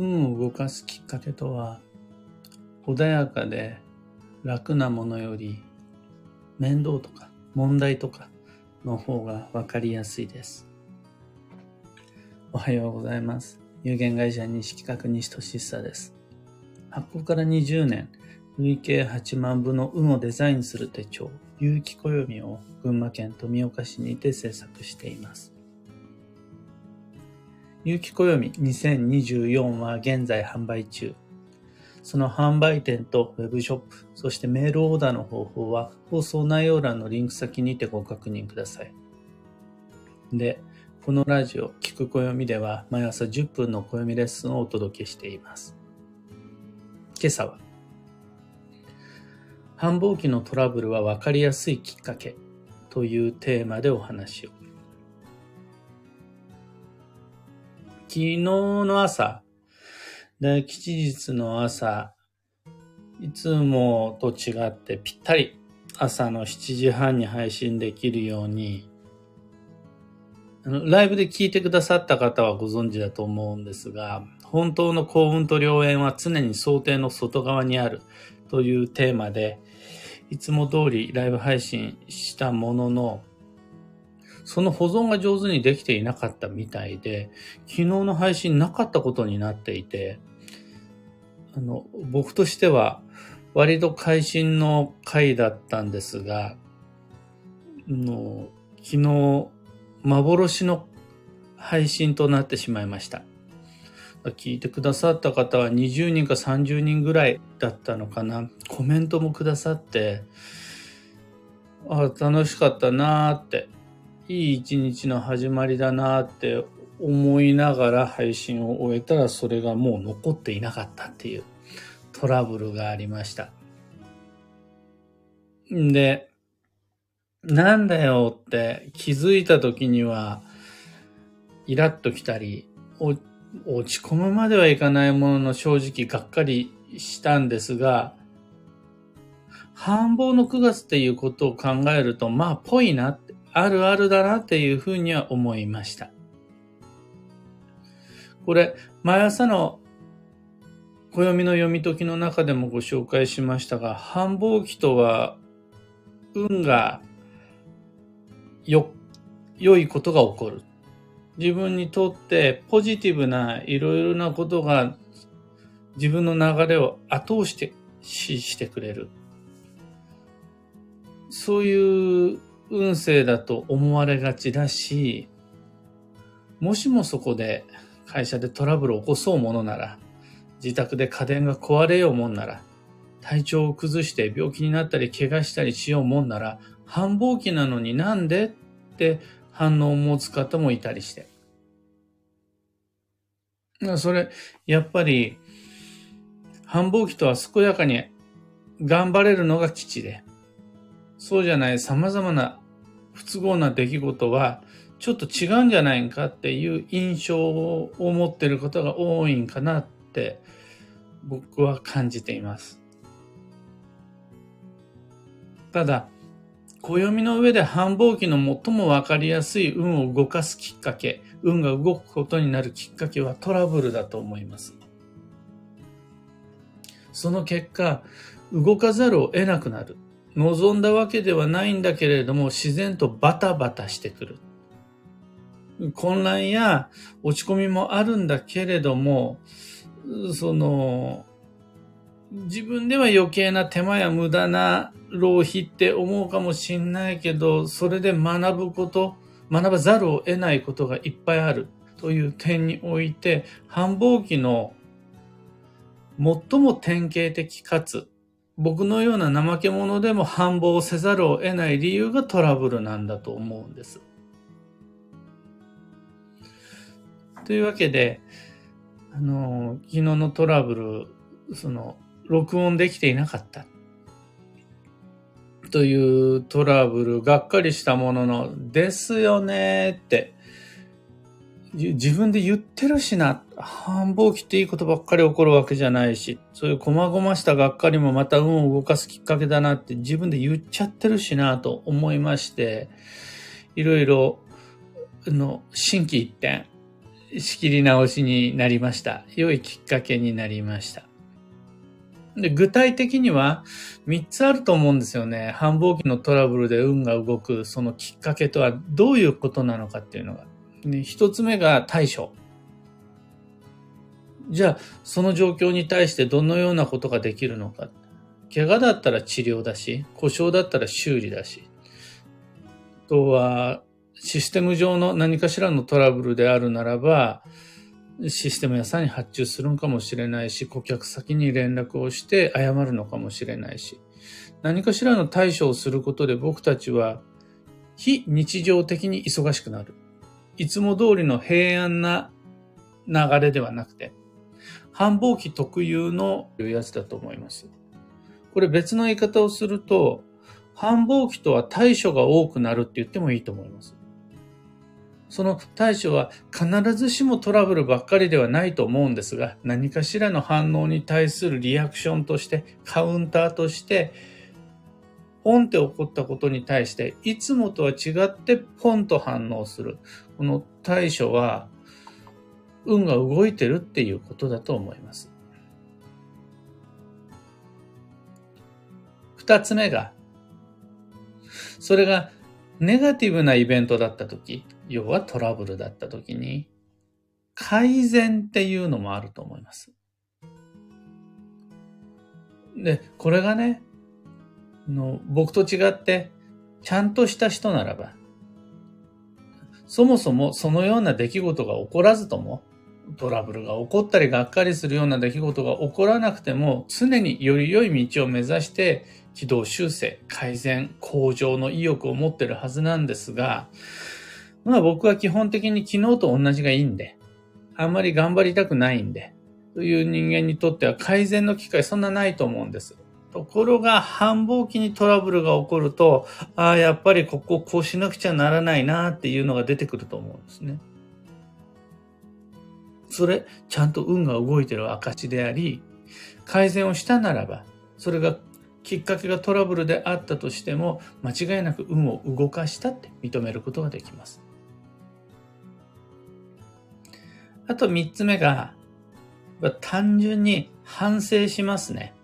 運を動かすきっかけとは、穏やかで楽なものより面倒とか問題とかの方がわかりやすいです。おはようございます。有限会社西企画西俊久です。発行から20年、累計8万部の運をデザインする手帳、有機暦を群馬県富岡市にて制作しています。有機暦2024は現在販売中。その販売店とウェブショップ、そしてメールオーダーの方法は放送内容欄のリンク先にてご確認ください。で、このラジオ、聞く暦では毎朝10分の暦レッスンをお届けしています。今朝は、繁忙期のトラブルは分かりやすいきっかけというテーマでお話を。昨日の朝、で、吉日の朝、いつもと違ってぴったり。朝の7時半に配信できるように、ライブで聞いてくださった方はご存知だと思うんですが、本当の幸運と良縁は常に想定の外側にある。というテーマで、いつも通りライブ配信したものの、その保存が上手にできていなかったみたいで、昨日の配信なかったことになっていて、あの、僕としては割と会心の回だったんですが、の昨日、幻の配信となってしまいました。聞いてくださった方は20人か30人ぐらいだったのかな。コメントもくださって、あ楽しかったなーって。いい一日の始まりだなって思いながら配信を終えたらそれがもう残っていなかったっていうトラブルがありました。んで、なんだよって気づいた時にはイラッときたり、落ち込むまではいかないものの正直がっかりしたんですが、繁忙の9月っていうことを考えると、まあ、ぽいなってあるあるだなっていうふうには思いました。これ、毎朝の暦の読み解きの中でもご紹介しましたが、繁忙期とは、運がよ、良いことが起こる。自分にとってポジティブないろいろなことが自分の流れを後押してししてくれる。そういう運勢だと思われがちだし、もしもそこで会社でトラブルを起こそうものなら、自宅で家電が壊れようもんなら、体調を崩して病気になったり怪我したりしようもんなら、繁忙期なのになんでって反応を持つ方もいたりして。それ、やっぱり、繁忙期とは健やかに頑張れるのが基地で、そうじゃない様々な不都合な出来事はちょっと違うんじゃないかっていう印象を持ってることが多いんかなって僕は感じています。ただ、暦の上で繁忙期の最もわかりやすい運を動かすきっかけ、運が動くことになるきっかけはトラブルだと思います。その結果、動かざるを得なくなる。望んだわけではないんだけれども、自然とバタバタしてくる。混乱や落ち込みもあるんだけれども、その、自分では余計な手間や無駄な浪費って思うかもしんないけど、それで学ぶこと、学ばざるを得ないことがいっぱいあるという点において、繁忙期の最も典型的かつ僕のような怠け者でも繁忙せざるを得ない理由がトラブルなんだと思うんです。というわけで、あの、昨日のトラブル、その、録音できていなかった。というトラブル、がっかりしたものの、ですよねって、自分で言ってるしな。繁忙期っていいことばっかり起こるわけじゃないし、そういう細々したがっかりもまた運を動かすきっかけだなって自分で言っちゃってるしなと思いまして、いろいろ、の、心機一転仕切り直しになりました。良いきっかけになりました。で、具体的には3つあると思うんですよね。繁忙期のトラブルで運が動くそのきっかけとはどういうことなのかっていうのが。ね、1つ目が対処。じゃあ、その状況に対してどのようなことができるのか。怪我だったら治療だし、故障だったら修理だし。あとは、システム上の何かしらのトラブルであるならば、システム屋さんに発注するのかもしれないし、顧客先に連絡をして謝るのかもしれないし、何かしらの対処をすることで僕たちは非日常的に忙しくなる。いつも通りの平安な流れではなくて、繁忙期特有のやつだと思います。これ別の言い方をすると、繁忙期とは対処が多くなるって言ってもいいと思います。その対処は必ずしもトラブルばっかりではないと思うんですが、何かしらの反応に対するリアクションとして、カウンターとして、ポンって起こったことに対して、いつもとは違ってポンと反応する。この対処は、運が動いてるっていうことだと思います。二つ目が、それがネガティブなイベントだったとき、要はトラブルだった時に、改善っていうのもあると思います。で、これがね、の僕と違って、ちゃんとした人ならば、そもそもそのような出来事が起こらずとも、トラブルが起こったりがっかりするような出来事が起こらなくても、常により良い道を目指して軌道修正、改善、向上の意欲を持ってるはずなんですが、まあ僕は基本的に昨日と同じがいいんで、あんまり頑張りたくないんで、という人間にとっては改善の機会そんなないと思うんです。ところが繁忙期にトラブルが起こると、ああ、やっぱりこここうしなくちゃならないなっていうのが出てくると思うんですね。それ、ちゃんと運が動いてる証であり、改善をしたならば、それがきっかけがトラブルであったとしても、間違いなく運を動かしたって認めることができます。あと三つ目が、単純に反省しますね。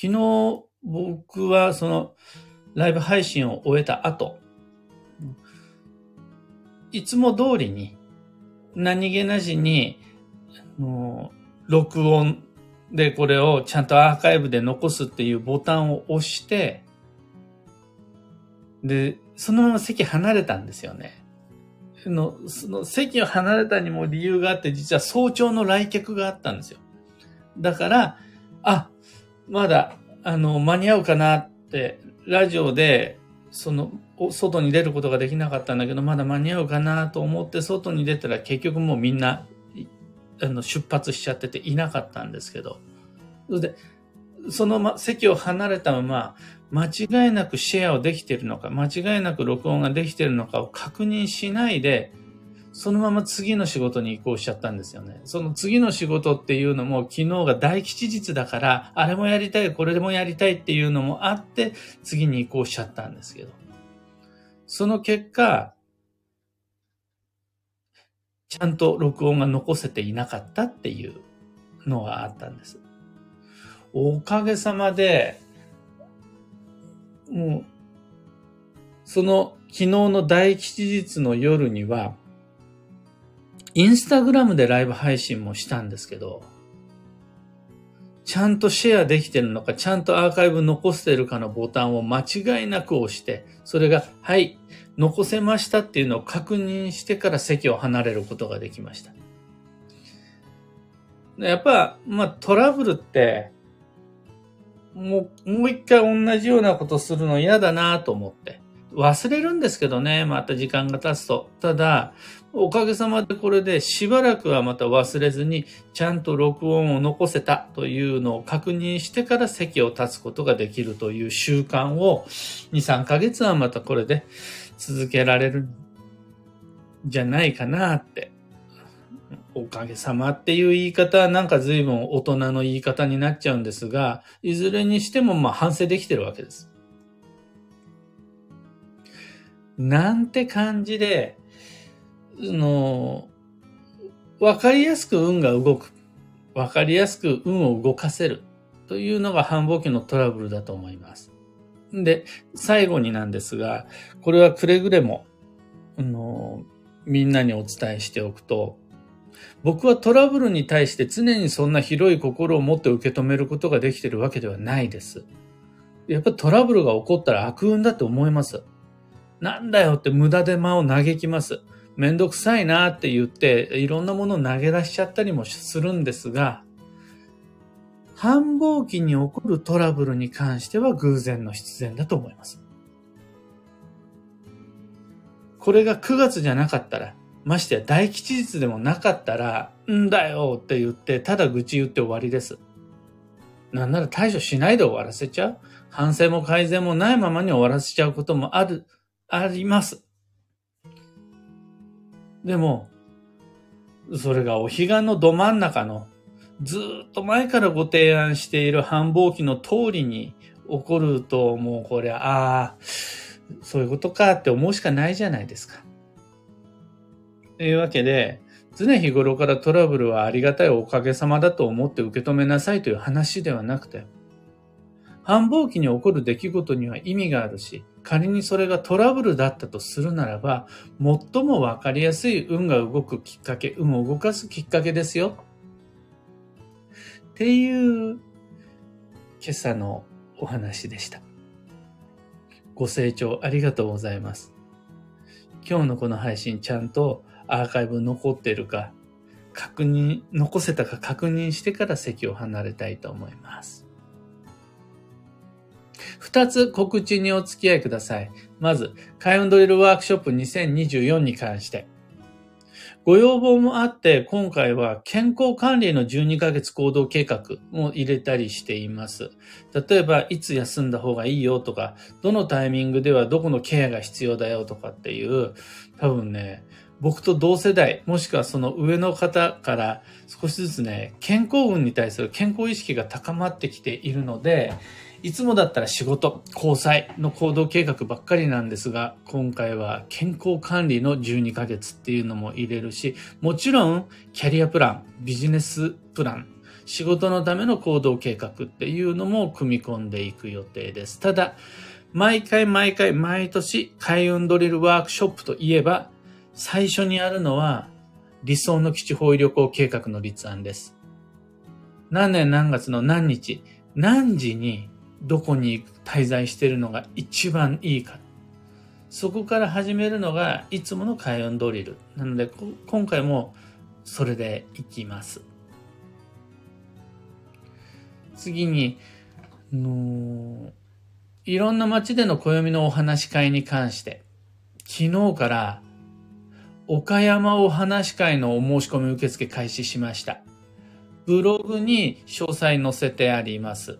昨日僕はそのライブ配信を終えた後、いつも通りに何気なしに、もう録音でこれをちゃんとアーカイブで残すっていうボタンを押して、で、そのまま席離れたんですよね。の、その席を離れたにも理由があって、実は早朝の来客があったんですよ。だから、あ、まだ、あの、間に合うかなって、ラジオで、その、外に出ることができなかったんだけど、まだ間に合うかなと思って外に出たら結局もうみんな、あの、出発しちゃってていなかったんですけど、それで、そのま、席を離れたまま、間違いなくシェアをできているのか、間違いなく録音ができているのかを確認しないで、そのまま次の仕事に移行しちゃったんですよね。その次の仕事っていうのも昨日が大吉日だから、あれもやりたい、これもやりたいっていうのもあって、次に移行しちゃったんですけど。その結果、ちゃんと録音が残せていなかったっていうのがあったんです。おかげさまで、もう、その昨日の大吉日の夜には、インスタグラムでライブ配信もしたんですけど、ちゃんとシェアできてるのか、ちゃんとアーカイブ残してるかのボタンを間違いなく押して、それが、はい、残せましたっていうのを確認してから席を離れることができました。やっぱ、まあトラブルって、もう、もう一回同じようなことするの嫌だなと思って。忘れるんですけどね、また時間が経つと。ただ、おかげさまでこれでしばらくはまた忘れずに、ちゃんと録音を残せたというのを確認してから席を立つことができるという習慣を2、3ヶ月はまたこれで続けられるんじゃないかなっておかげさまっていう言い方はなんか随分大人の言い方になっちゃうんですが、いずれにしてもまあ反省できてるわけです。なんて感じで、その、わかりやすく運が動く。わかりやすく運を動かせる。というのが繁忙期のトラブルだと思います。で、最後になんですが、これはくれぐれも、あの、みんなにお伝えしておくと、僕はトラブルに対して常にそんな広い心を持って受け止めることができてるわけではないです。やっぱトラブルが起こったら悪運だって思います。なんだよって無駄で間を嘆きます。めんどくさいなって言って、いろんなものを投げ出しちゃったりもするんですが、繁忙期に起こるトラブルに関しては偶然の必然だと思います。これが9月じゃなかったら、ましてや大吉日でもなかったら、んだよって言って、ただ愚痴言って終わりです。なんなら対処しないで終わらせちゃう反省も改善もないままに終わらせちゃうこともある、あります。でも、それがお彼岸のど真ん中のずっと前からご提案している繁忙期の通りに起こると、もうこれ、ああ、そういうことかって思うしかないじゃないですか。というわけで、常日頃からトラブルはありがたいおかげさまだと思って受け止めなさいという話ではなくて、繁忙期に起こる出来事には意味があるし、仮にそれがトラブルだったとするならば、最もわかりやすい運が動くきっかけ、運を動かすきっかけですよ。っていう今朝のお話でした。ご清聴ありがとうございます。今日のこの配信ちゃんとアーカイブ残ってるか、確認、残せたか確認してから席を離れたいと思います。二つ告知にお付き合いください。まず、開運ドリルワークショップ2024に関して。ご要望もあって、今回は健康管理の12ヶ月行動計画も入れたりしています。例えば、いつ休んだ方がいいよとか、どのタイミングではどこのケアが必要だよとかっていう、多分ね、僕と同世代、もしくはその上の方から少しずつね、健康運に対する健康意識が高まってきているので、いつもだったら仕事、交際の行動計画ばっかりなんですが、今回は健康管理の12ヶ月っていうのも入れるし、もちろんキャリアプラン、ビジネスプラン、仕事のための行動計画っていうのも組み込んでいく予定です。ただ、毎回毎回毎年開運ドリルワークショップといえば、最初にあるのは理想の基地方位旅行計画の立案です。何年何月の何日、何時にどこに滞在しているのが一番いいか。そこから始めるのがいつもの開運ドリル。なので、今回もそれでいきます。次に、のいろんな街での暦のお話し会に関して、昨日から岡山お話し会のお申し込み受付開始しました。ブログに詳細載せてあります。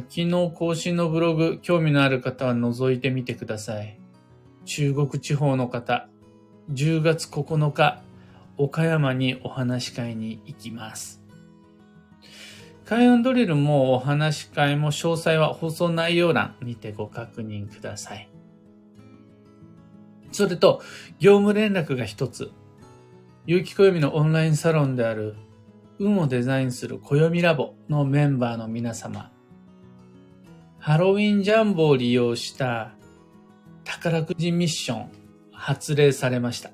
昨日更新のブログ、興味のある方は覗いてみてください。中国地方の方、10月9日、岡山にお話し会に行きます。開運ドリルもお話し会も詳細は放送内容欄にてご確認ください。それと、業務連絡が一つ。有機暦のオンラインサロンである、運をデザインする暦ラボのメンバーの皆様、ハロウィンジャンボを利用した宝くじミッション発令されました。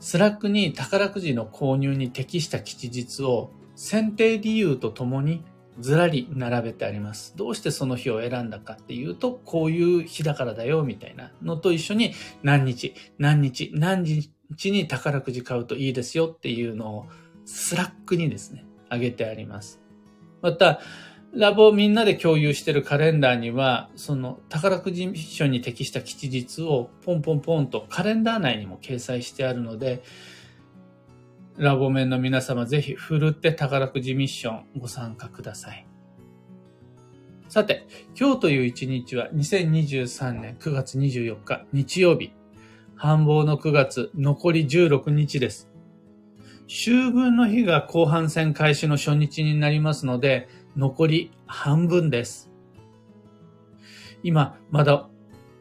Slack に宝くじの購入に適した吉日を選定理由とともにずらり並べてあります。どうしてその日を選んだかっていうと、こういう日だからだよ、みたいなのと一緒に何日、何日、何日に宝くじ買うといいですよっていうのをスラックにですね、あげてあります。また、ラボをみんなで共有しているカレンダーには、その宝くじミッションに適した吉日をポンポンポンとカレンダー内にも掲載してあるので、ラボメンの皆様ぜひ振るって宝くじミッションご参加ください。さて、今日という一日は2023年9月24日日曜日。繁忙の9月残り16日です。秋分の日が後半戦開始の初日になりますので、残り半分です。今、まだ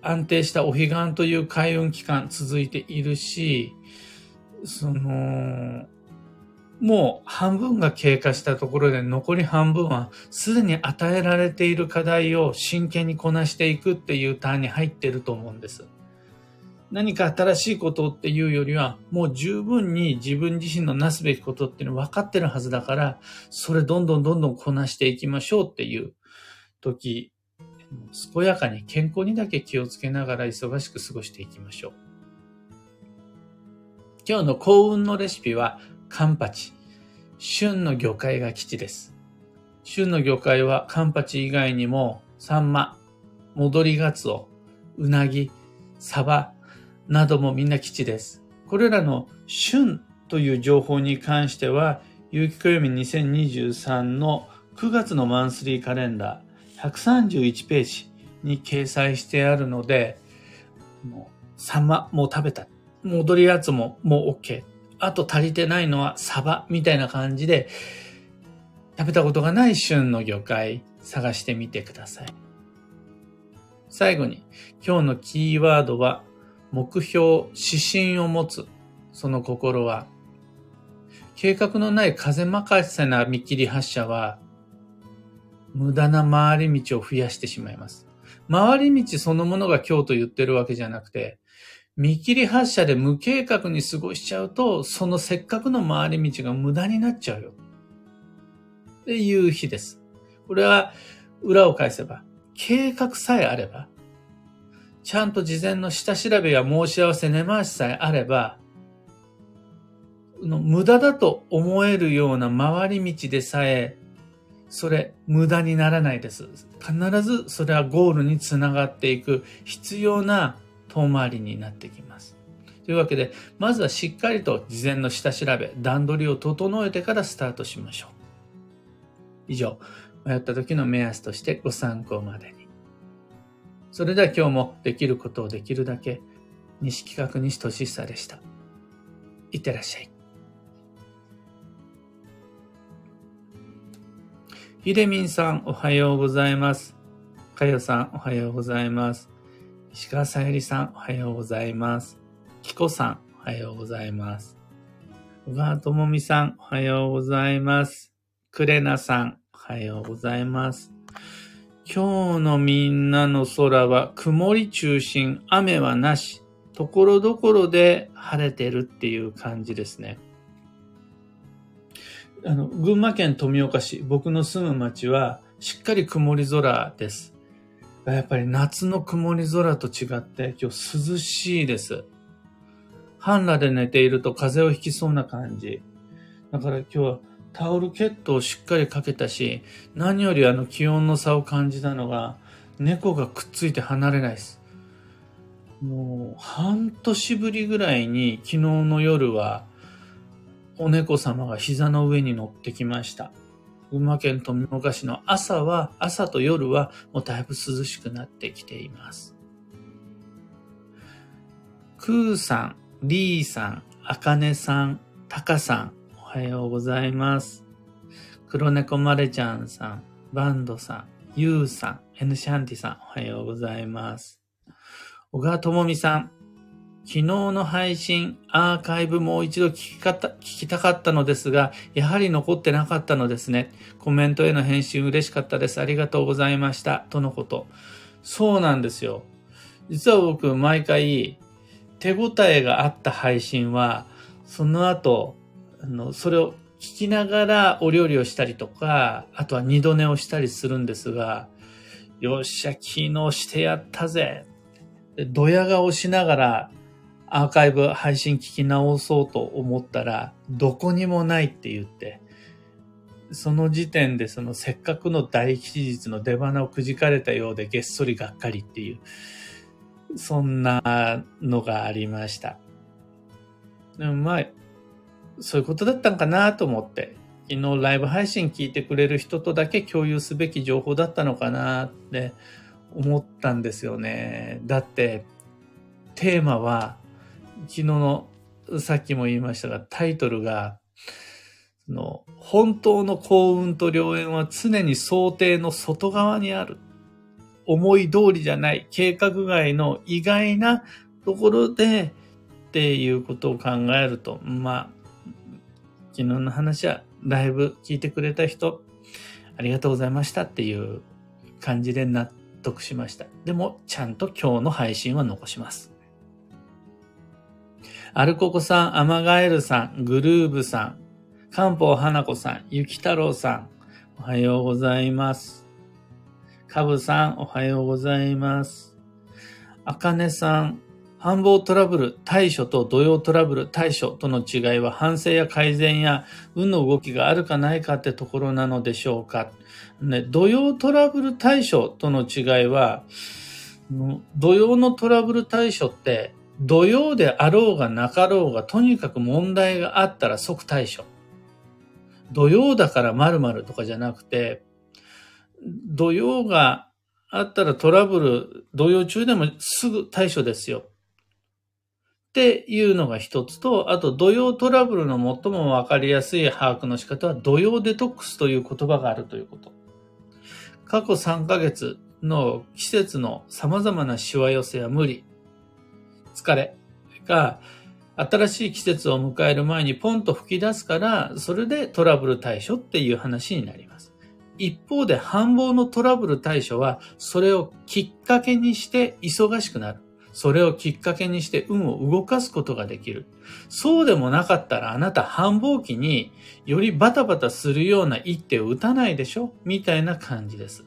安定したお彼岸という開運期間続いているし、その、もう半分が経過したところで残り半分はすでに与えられている課題を真剣にこなしていくっていうターンに入ってると思うんです。何か新しいことっていうよりは、もう十分に自分自身のなすべきことっていうの分かってるはずだから、それどんどんどんどんこなしていきましょうっていう時、健やかに健康にだけ気をつけながら忙しく過ごしていきましょう。今日の幸運のレシピは、カンパチ。旬の魚介が基地です。旬の魚介はカンパチ以外にも、サンマ、戻りガツオ、うなぎ、サバなどもみんな基地です。これらの旬という情報に関しては、有機暦2023の9月のマンスリーカレンダー131ページに掲載してあるので、もうサンマもう食べた。戻りガツオももう OK。あと足りてないのはサバみたいな感じで、食べたことがない旬の魚介探してみてください。最後に、今日のキーワードは、目標、指針を持つ、その心は、計画のない風任せな見切り発車は、無駄な回り道を増やしてしまいます。回り道そのものが今日と言ってるわけじゃなくて、見切り発車で無計画に過ごしちゃうと、そのせっかくの回り道が無駄になっちゃうよ。っていう日です。これは裏を返せば、計画さえあれば、ちゃんと事前の下調べや申し合わせ根回しさえあれば、の無駄だと思えるような回り道でさえ、それ無駄にならないです。必ずそれはゴールにつながっていく必要な遠回りになってきます。というわけで、まずはしっかりと事前の下調べ、段取りを整えてからスタートしましょう。以上、迷った時の目安としてご参考まで。それでは今日もできることをできるだけ、西企画西俊久でした。いってらっしゃい。ひでみんさん、おはようございます。かよさん、おはようございます。石川さゆりさん、おはようございます。きこさん、おはようございます。小川ともみさん、おはようございます。くれなさん、おはようございます。今日のみんなの空は曇り中心、雨はなし、ところどころで晴れてるっていう感じですね。あの、群馬県富岡市、僕の住む町はしっかり曇り空です。やっぱり夏の曇り空と違って今日涼しいです。半裸で寝ていると風邪をひきそうな感じ。だから今日はタオルケットをしっかりかけたし、何よりあの気温の差を感じたのが、猫がくっついて離れないです。もう半年ぶりぐらいに昨日の夜はお猫様が膝の上に乗ってきました。群馬県富岡市の朝は、朝と夜はもうだいぶ涼しくなってきています。クーさん、リーさん、あかねさん、タカさん、はようございます。黒猫マレちゃんさん、バンドさん、ユウさん、エヌシャンティさん、おはようございます。小川智美さん、昨日の配信、アーカイブもう一度聞きかた、聞きたかったのですが、やはり残ってなかったのですね。コメントへの返信嬉しかったです。ありがとうございました。とのこと。そうなんですよ。実は僕、毎回、手応えがあった配信は、その後、あの、それを聞きながらお料理をしたりとか、あとは二度寝をしたりするんですが、よっしゃ、昨日してやったぜ。ドヤ顔しながらアーカイブ配信聞き直そうと思ったら、どこにもないって言って、その時点でそのせっかくの大吉日の出花をくじかれたようでげっそりがっかりっていう、そんなのがありました。まあ、そういうことだったんかなと思って、昨日ライブ配信聞いてくれる人とだけ共有すべき情報だったのかなって思ったんですよね。だって、テーマは昨日の、さっきも言いましたが、タイトルが、その、本当の幸運と良縁は常に想定の外側にある。思い通りじゃない、計画外の意外なところでっていうことを考えると、まあ、昨日の話はだいぶ聞いてくれた人、ありがとうございましたっていう感じで納得しました。でも、ちゃんと今日の配信は残します。アルココさん、アマガエルさん、グルーブさん、漢方花子さん、ゆき太郎さん、おはようございます。かぶさん、おはようございます。あかねさん、繁忙トラブル対処と土曜トラブル対処との違いは反省や改善や運の動きがあるかないかってところなのでしょうか。ね、土曜トラブル対処との違いは、土曜のトラブル対処って土曜であろうがなかろうがとにかく問題があったら即対処。土曜だから〇〇とかじゃなくて、土曜があったらトラブル、土曜中でもすぐ対処ですよ。っていうのが一つと、あと土曜トラブルの最もわかりやすい把握の仕方は土曜デトックスという言葉があるということ。過去3ヶ月の季節の様々なしわ寄せや無理、疲れが新しい季節を迎える前にポンと吹き出すから、それでトラブル対処っていう話になります。一方で繁忙のトラブル対処は、それをきっかけにして忙しくなる。それをきっかけにして運を動かすことができる。そうでもなかったらあなた繁忙期によりバタバタするような一手を打たないでしょ？みたいな感じです。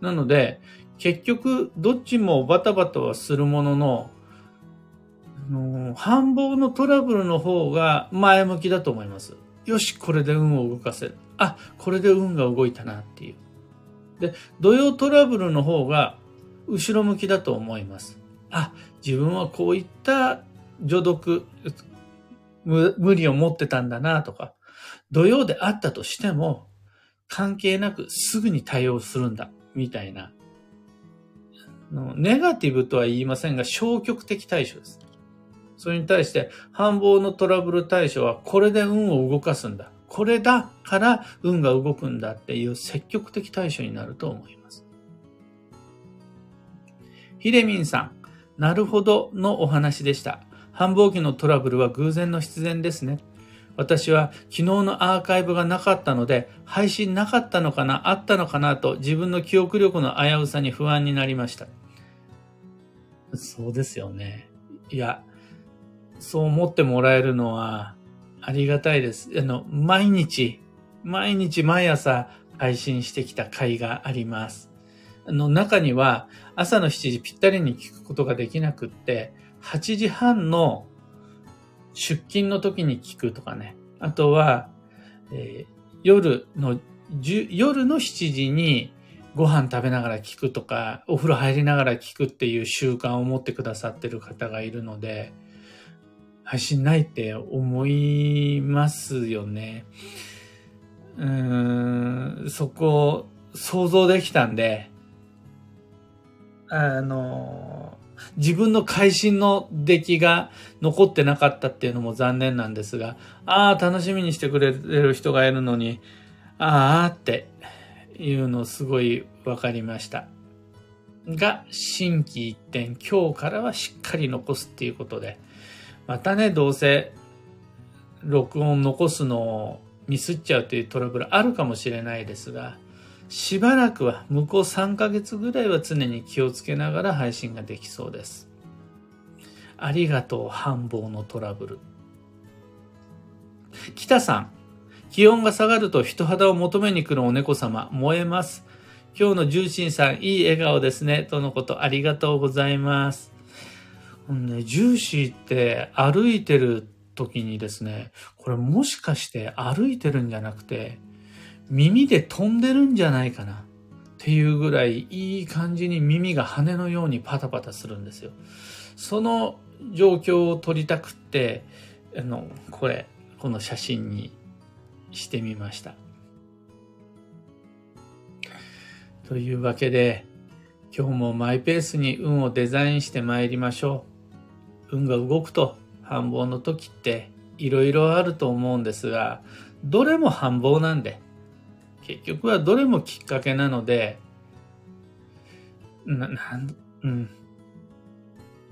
なので、結局、どっちもバタバタはするものの、繁忙のトラブルの方が前向きだと思います。よし、これで運を動かせる。あ、これで運が動いたなっていう。で、土曜トラブルの方が後ろ向きだと思います。あ、自分はこういった除毒、無理を持ってたんだなとか、土曜であったとしても、関係なくすぐに対応するんだ、みたいな。ネガティブとは言いませんが、消極的対処です。それに対して、繁忙のトラブル対処は、これで運を動かすんだ。これだから運が動くんだっていう積極的対処になると思います。ひでみんさん、なるほどのお話でした。繁忙期のトラブルは偶然の必然ですね。私は昨日のアーカイブがなかったので、配信なかったのかな、あったのかなと自分の記憶力の危うさに不安になりました。そうですよね。いや、そう思ってもらえるのはありがたいです。あの、毎日、毎日毎朝配信してきた回があります。の、中には朝の7時ぴったりに聞くことができなくって、8時半の出勤の時に聞くとかね。あとは、えー、夜の、夜の7時にご飯食べながら聞くとか、お風呂入りながら聞くっていう習慣を持ってくださってる方がいるので、配信ないって思いますよね。うーん、そこ想像できたんで、あの、自分の会心の出来が残ってなかったっていうのも残念なんですが、ああ、楽しみにしてくれる人がいるのに、ああっていうのすごいわかりました。が、新規一点、今日からはしっかり残すっていうことで、またね、どうせ、録音残すのをミスっちゃうというトラブルあるかもしれないですが、しばらくは、向こう3ヶ月ぐらいは常に気をつけながら配信ができそうです。ありがとう、繁忙のトラブル。北さん、気温が下がると人肌を求めに来るお猫様、燃えます。今日の重心さん、いい笑顔ですね。とのこと、ありがとうございます。ね、ジューシーって歩いてる時にですね、これもしかして歩いてるんじゃなくて、耳で飛んでるんじゃないかなっていうぐらいいい感じに耳が羽のようにパタパタするんですよ。その状況を撮りたくって、あの、これ、この写真にしてみました。というわけで、今日もマイペースに運をデザインして参りましょう。運が動くと繁忙の時っていろいろあると思うんですが、どれも繁忙なんで、結局はどれもきっかけなので、な、なん、うん。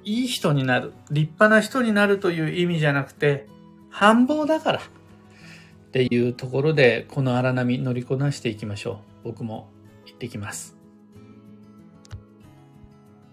いい人になる、立派な人になるという意味じゃなくて、繁忙だから。っていうところで、この荒波乗りこなしていきましょう。僕も行ってきます。